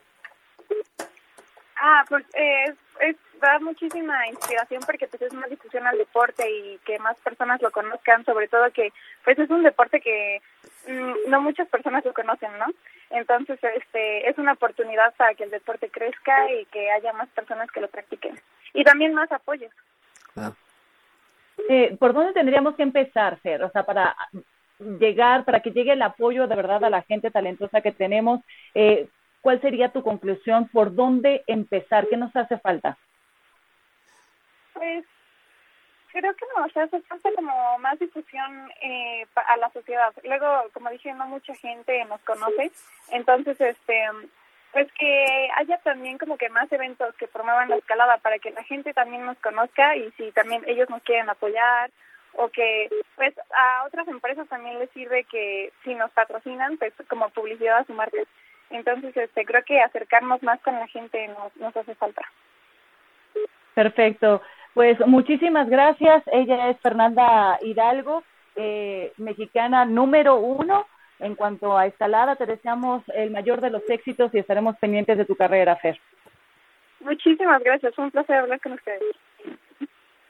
Ah, pues eh, es, da muchísima inspiración porque pues es más difusión al deporte y que más personas lo conozcan, sobre todo que pues es un deporte que mm, no muchas personas lo conocen, ¿no? Entonces, este es una oportunidad para que el deporte crezca y que haya más personas que lo practiquen y también más apoyo. Ah. Eh, ¿Por dónde tendríamos que empezar, Fer? O sea, para llegar, para que llegue el apoyo de verdad a la gente talentosa que tenemos, eh, ¿cuál sería tu conclusión? ¿Por dónde empezar? ¿Qué nos hace falta? Pues creo que no, o sea, hace falta como más difusión eh, a la sociedad. Luego, como dije, no mucha gente nos conoce, entonces, este, pues que haya también como que más eventos que promuevan la escalada para que la gente también nos conozca y si también ellos nos quieren apoyar o que pues a otras empresas también les sirve que si nos patrocinan, pues como publicidad a su marca. Entonces, este, creo que acercarnos más con la gente nos, nos hace falta. Perfecto. Pues muchísimas gracias. Ella es Fernanda Hidalgo, eh, mexicana número uno en cuanto a escalada, te deseamos el mayor de los éxitos y estaremos pendientes de tu carrera, Fer. Muchísimas gracias, un placer hablar con ustedes.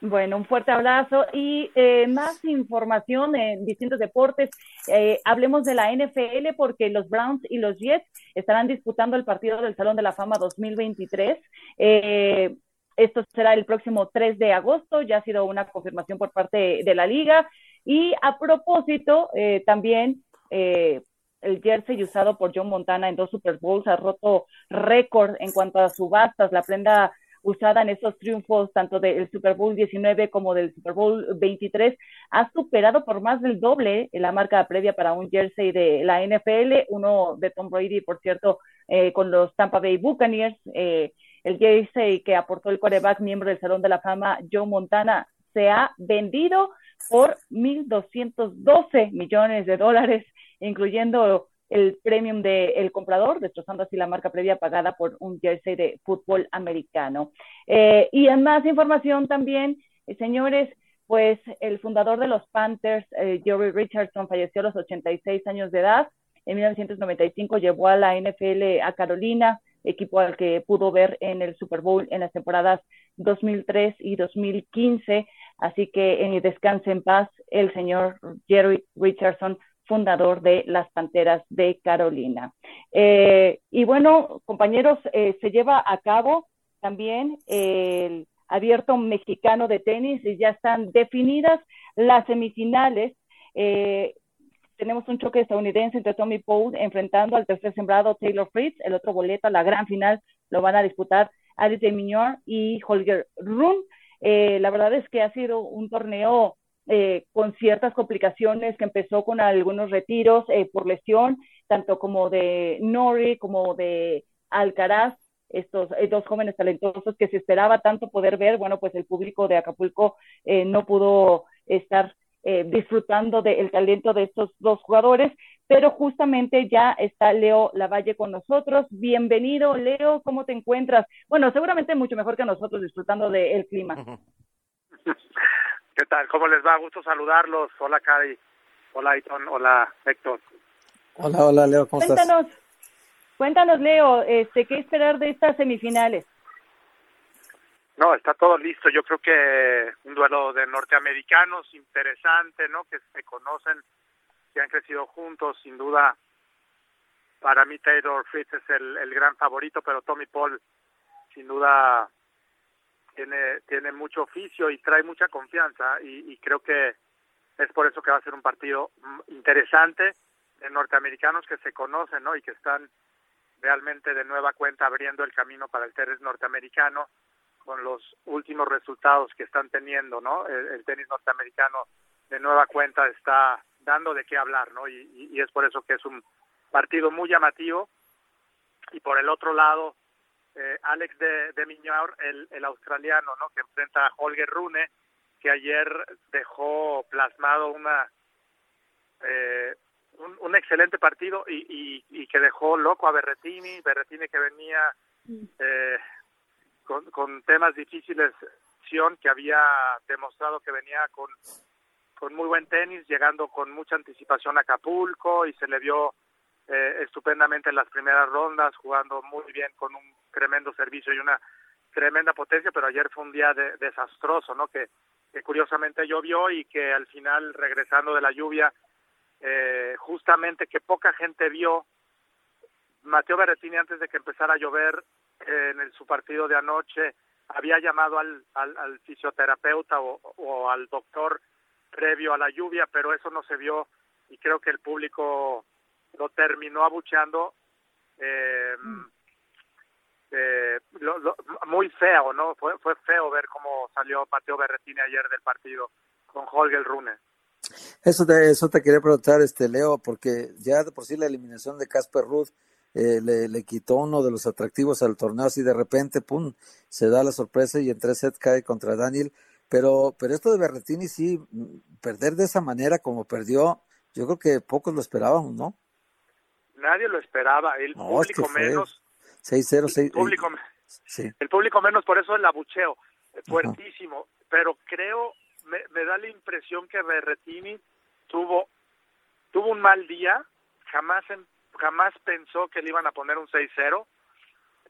Bueno, un fuerte abrazo y eh, más información en distintos deportes. Eh, hablemos de la NFL porque los Browns y los Jets estarán disputando el partido del Salón de la Fama 2023. Eh, esto será el próximo 3 de agosto, ya ha sido una confirmación por parte de la liga. Y a propósito, eh, también eh, el jersey usado por John Montana en dos Super Bowls ha roto récord en cuanto a subastas. La prenda usada en esos triunfos, tanto del Super Bowl 19 como del Super Bowl 23, ha superado por más del doble la marca previa para un jersey de la NFL, uno de Tom Brady, por cierto, eh, con los Tampa Bay Buccaneers, eh, el jersey que aportó el quarterback miembro del Salón de la Fama, Joe Montana, se ha vendido por 1.212 millones de dólares, incluyendo el premium del el comprador, destrozando así la marca previa pagada por un jersey de fútbol americano. Eh, y en más información también, eh, señores, pues el fundador de los Panthers, eh, Jerry Richardson, falleció a los 86 años de edad. En 1995 llevó a la NFL a Carolina, equipo al que pudo ver en el Super Bowl en las temporadas 2003 y 2015. Así que en descanse en paz el señor Jerry Richardson, fundador de las Panteras de Carolina. Eh, y bueno, compañeros, eh, se lleva a cabo también el abierto mexicano de tenis y ya están definidas las semifinales. Eh, tenemos un choque estadounidense entre Tommy Paul enfrentando al tercer sembrado Taylor Fritz, el otro boleto la gran final lo van a disputar Alice de Mignor y Holger Rune. la verdad es que ha sido un torneo eh, con ciertas complicaciones que empezó con algunos retiros eh, por lesión, tanto como de Nori como de Alcaraz, estos eh, dos jóvenes talentosos que se esperaba tanto poder ver, bueno, pues el público de Acapulco eh, no pudo estar eh, disfrutando del talento de estos dos jugadores, pero justamente ya está Leo Lavalle con nosotros. Bienvenido, Leo, ¿cómo te encuentras? Bueno, seguramente mucho mejor que nosotros disfrutando del clima. ¿Qué tal? ¿Cómo les va? Gusto saludarlos. Hola, Cari. Hola, Aiton. Hola, Héctor. Hola, hola, Leo. ¿Cómo cuéntanos, estás? Cuéntanos, Leo, este, ¿qué esperar de estas semifinales? No, está todo listo. Yo creo que un duelo de norteamericanos interesante, ¿no? Que se conocen, que han crecido juntos, sin duda. Para mí Taylor Fritz es el, el gran favorito, pero Tommy Paul, sin duda, tiene, tiene mucho oficio y trae mucha confianza y, creo que es por eso que va a ser un partido mm, interesante de norteamericanos que se conocen ¿no? y que están realmente de nueva cuenta abriendo el camino para el tenis norteamericano con los últimos resultados que están teniendo, ¿no? El, tenis norteamericano de nueva cuenta está dando de qué hablar, ¿no? Y, es por eso que es un partido muy llamativo. Y por el otro lado, eh, Alex de, de Miñor, el, el australiano, ¿no? Que enfrenta a Holger Rune, que ayer dejó plasmado una eh, un, un, excelente partido y, y, y, que dejó loco a Berretini, Berretini que venía eh, con, con, temas difíciles, que había demostrado que venía con, con muy buen tenis, llegando con mucha anticipación a Acapulco y se le vio eh, estupendamente en las primeras rondas, jugando muy bien con un tremendo servicio y una tremenda potencia, pero ayer fue un día de, desastroso, ¿no? Que, curiosamente llovió y que al final, regresando de la lluvia, eh, justamente que poca gente vio, Mateo Berrettini antes de que empezara a llover eh, en el, su partido de anoche, había llamado al, al, al fisioterapeuta o, al doctor previo a la lluvia, pero eso no se vio y creo que el público lo terminó abucheando eh, eh, lo, lo, muy feo, ¿no? Fue, fue feo ver cómo salió Mateo Berretini ayer del partido con Holger Rune. Eso te, eso te quería preguntar, este Leo, porque ya de por sí la eliminación de Casper Ruth eh, le, le, quitó uno de los atractivos al torneo, así de repente, pum, se da la sorpresa y en tres sets cae contra Daniel. Pero, pero esto de Berretini sí, perder de esa manera como perdió, yo creo que pocos lo esperaban, ¿no? Nadie lo esperaba, el no, público es que menos. 6-0, 6 el público, sí. el público menos, por eso el abucheo, fuertísimo. Ajá. Pero creo, me, me, da la impresión que Berretini tuvo, tuvo un mal día jamás jamás pensó que le iban a poner un 6-0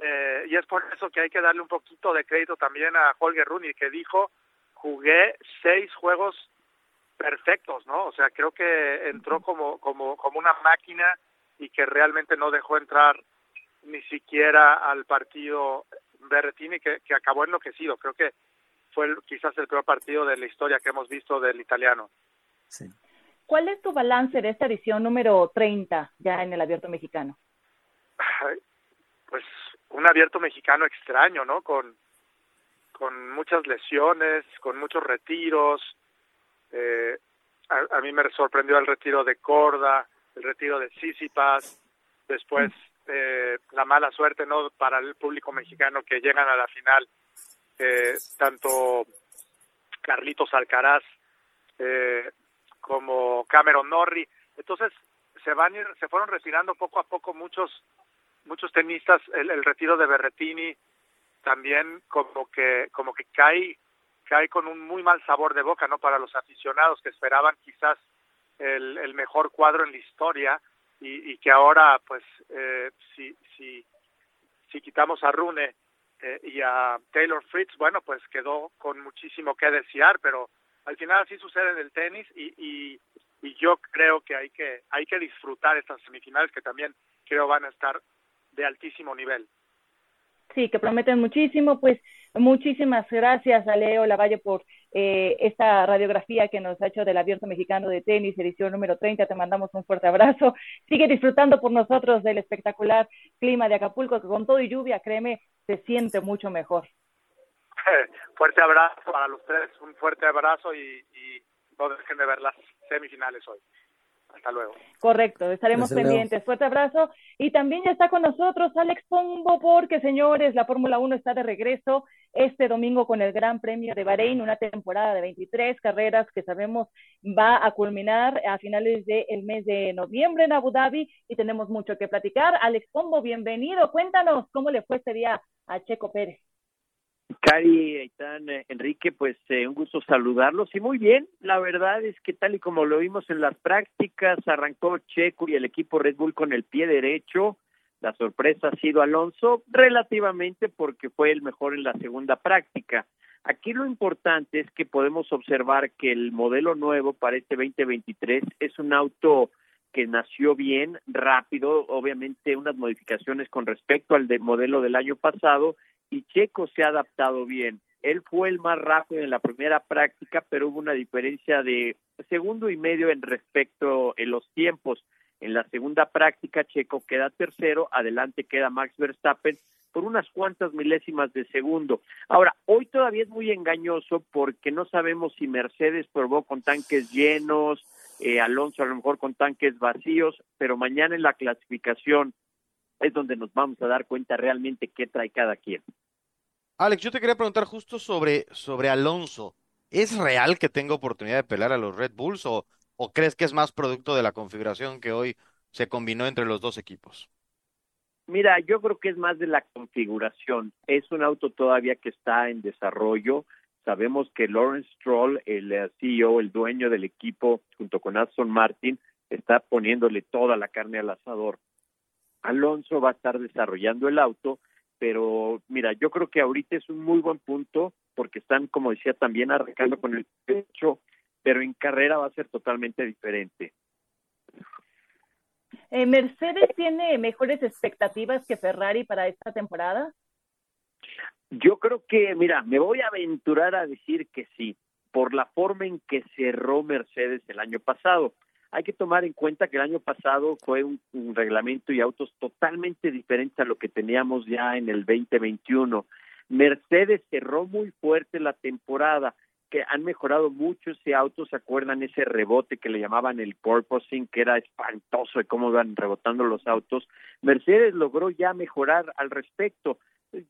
eh, y es por eso que hay que darle un poquito de crédito también a Holger Rooney que dijo jugué seis juegos perfectos, ¿no? O sea, creo que entró como como como una máquina y que realmente no dejó entrar ni siquiera al partido Berretini que, que acabó enloquecido. Creo que fue quizás el peor partido de la historia que hemos visto del italiano. Sí. ¿Cuál es tu balance de esta edición número 30 ya en el abierto mexicano? Pues un abierto mexicano extraño, ¿no? Con, con muchas lesiones, con muchos retiros. Eh, a, mí me sorprendió el retiro de Corda, el retiro de Sisipas, después eh, la mala suerte, ¿no? Para el público mexicano que llegan a la final, eh, tanto Carlitos Alcaraz eh, como Cameron Norrie. Entonces se van se fueron retirando poco a poco muchos muchos tenistas. El, el retiro de Berretini también como que como que cae cae con un muy mal sabor de boca, ¿no? Para los aficionados que esperaban quizás el, el mejor cuadro en la historia y, y que ahora, pues, eh, si, si, quitamos a Rune eh, y a Taylor Fritz, bueno, pues quedó con muchísimo que desear, pero al final así sucede en el tenis y, y, y yo creo que hay que hay que disfrutar estas semifinales que también creo van a estar de altísimo nivel. Sí, que prometen muchísimo, pues muchísimas gracias a Leo Lavalle por eh, esta radiografía que nos ha hecho del Abierto Mexicano de Tenis, edición número 30. Te mandamos un fuerte abrazo. Sigue disfrutando por nosotros del espectacular clima de Acapulco, que con todo y lluvia, créeme, se siente mucho mejor. fuerte abrazo para los tres, un fuerte abrazo y, y no dejen de ver las semifinales hoy. Hasta luego. Correcto, estaremos pendientes. Fuerte abrazo. Y también ya está con nosotros Alex Pombo, porque señores, la Fórmula 1 está de regreso este domingo con el Gran Premio de Bahrein, una temporada de 23 carreras que sabemos va a culminar a finales del mes de noviembre en Abu Dhabi y tenemos mucho que platicar. Alex Pombo, bienvenido. Cuéntanos cómo le fue este día a Checo Pérez. Cari, Aitán, eh, Enrique, pues eh, un gusto saludarlos y muy bien, la verdad es que tal y como lo vimos en las prácticas, arrancó Checo y el equipo Red Bull con el pie derecho, la sorpresa ha sido Alonso relativamente porque fue el mejor en la segunda práctica. Aquí lo importante es que podemos observar que el modelo nuevo para este 2023 es un auto que nació bien, rápido, obviamente unas modificaciones con respecto al de modelo del año pasado y Checo se ha adaptado bien. Él fue el más rápido en la primera práctica, pero hubo una diferencia de segundo y medio en respecto en los tiempos. En la segunda práctica, Checo queda tercero, adelante queda Max Verstappen por unas cuantas milésimas de segundo. Ahora, hoy todavía es muy engañoso porque no sabemos si Mercedes probó con tanques llenos, eh, Alonso a lo mejor con tanques vacíos, pero mañana en la clasificación es donde nos vamos a dar cuenta realmente qué trae cada quien. Alex, yo te quería preguntar justo sobre, sobre Alonso. ¿Es real que tenga oportunidad de pelear a los Red Bulls o, o crees que es más producto de la configuración que hoy se combinó entre los dos equipos? Mira, yo creo que es más de la configuración. Es un auto todavía que está en desarrollo. Sabemos que Lawrence Stroll, el eh, CEO, el dueño del equipo, junto con Aston Martin, está poniéndole toda la carne al asador. Alonso va a estar desarrollando el auto, pero mira, yo creo que ahorita es un muy buen punto porque están, como decía, también arrancando con el pecho, pero en carrera va a ser totalmente diferente. Eh, ¿Mercedes tiene mejores expectativas que Ferrari para esta temporada? Yo creo que, mira, me voy a aventurar a decir que sí, por la forma en que cerró Mercedes el año pasado. Hay que tomar en cuenta que el año pasado fue un, reglamento y autos totalmente diferente a lo que teníamos ya en el 2021. Mercedes cerró muy fuerte la temporada, que han mejorado mucho ese auto, ¿se acuerdan ese rebote que le llamaban el porpoising, que era espantoso de cómo iban rebotando los autos? Mercedes logró ya mejorar al respecto.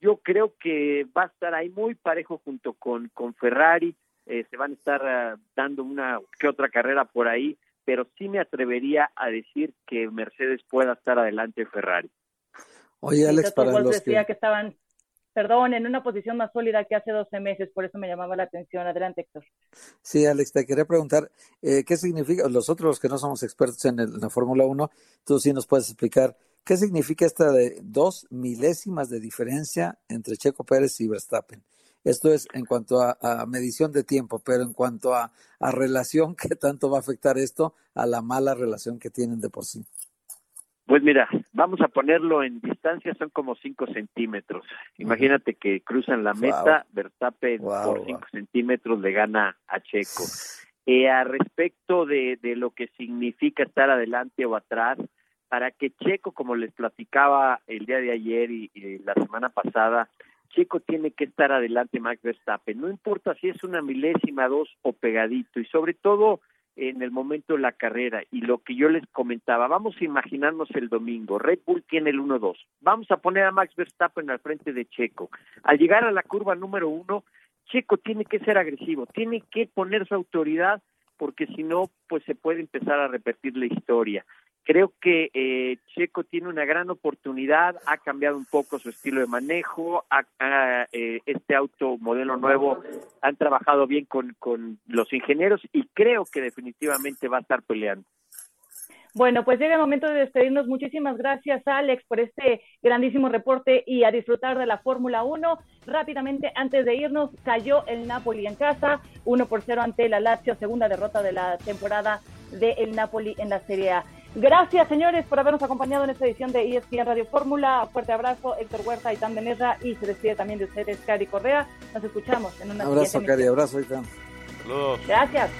Yo creo que va a estar ahí muy parejo junto con, con Ferrari, eh, se van a estar ah, dando una que otra carrera por ahí, pero sí me atrevería a decir que Mercedes pueda estar adelante de Ferrari. Oye, Alex, para los decía que... estaban perdón, en una posición más sólida que hace 12 meses, por eso me llamaba la atención. Adelante, Héctor. Sí, Alex, te quería preguntar, eh, ¿qué significa, los otros que no somos expertos en, en la Fórmula 1, tú sí nos puedes explicar, ¿qué significa esta de dos milésimas de diferencia entre Checo Pérez y Verstappen? Esto es en cuanto a, a medición de tiempo, pero en cuanto a, a relación, ¿qué tanto va a afectar esto a la mala relación que tienen de por sí? Pues mira, vamos a ponerlo en distancia, son como 5 centímetros. Imagínate que cruzan la meta, Verstappen por 5 centímetros le gana a Checo. Eh, a respecto de, de lo que significa estar adelante o atrás, para que Checo, como les platicaba el día de ayer y, y la semana pasada, Checo tiene que estar adelante Max Verstappen. No importa si es una milésima, dos o pegadito. Y sobre todo en el momento de la carrera y lo que yo les comentaba, vamos a imaginarnos el domingo, Red Bull tiene el 1-2, vamos a poner a Max Verstappen al frente de Checo. Al llegar a la curva número uno, Checo tiene que ser agresivo, tiene que poner su autoridad porque si no, pues se puede empezar a repetir la historia. Creo que eh, Checo tiene una gran oportunidad, ha cambiado un poco su estilo de manejo, ha, eh, este auto modelo nuevo han trabajado bien con, los ingenieros y creo que definitivamente va a estar peleando. Bueno, pues llega el momento de despedirnos. Muchísimas gracias, Alex, por este grandísimo reporte y a disfrutar de la Fórmula 1. Rápidamente, antes de irnos, cayó el Napoli en casa, 1 por 0 ante la Lazio, segunda derrota de la temporada del el Napoli en la Serie A. Gracias, señores, por habernos acompañado en esta edición de ESPN Radio Fórmula. Fuerte abrazo, Héctor Huerta, Itán Benerra y se despide también de ustedes, Cari Correa. Nos escuchamos en una Abrazo, Cari, abrazo, Itán. Saludos. Gracias.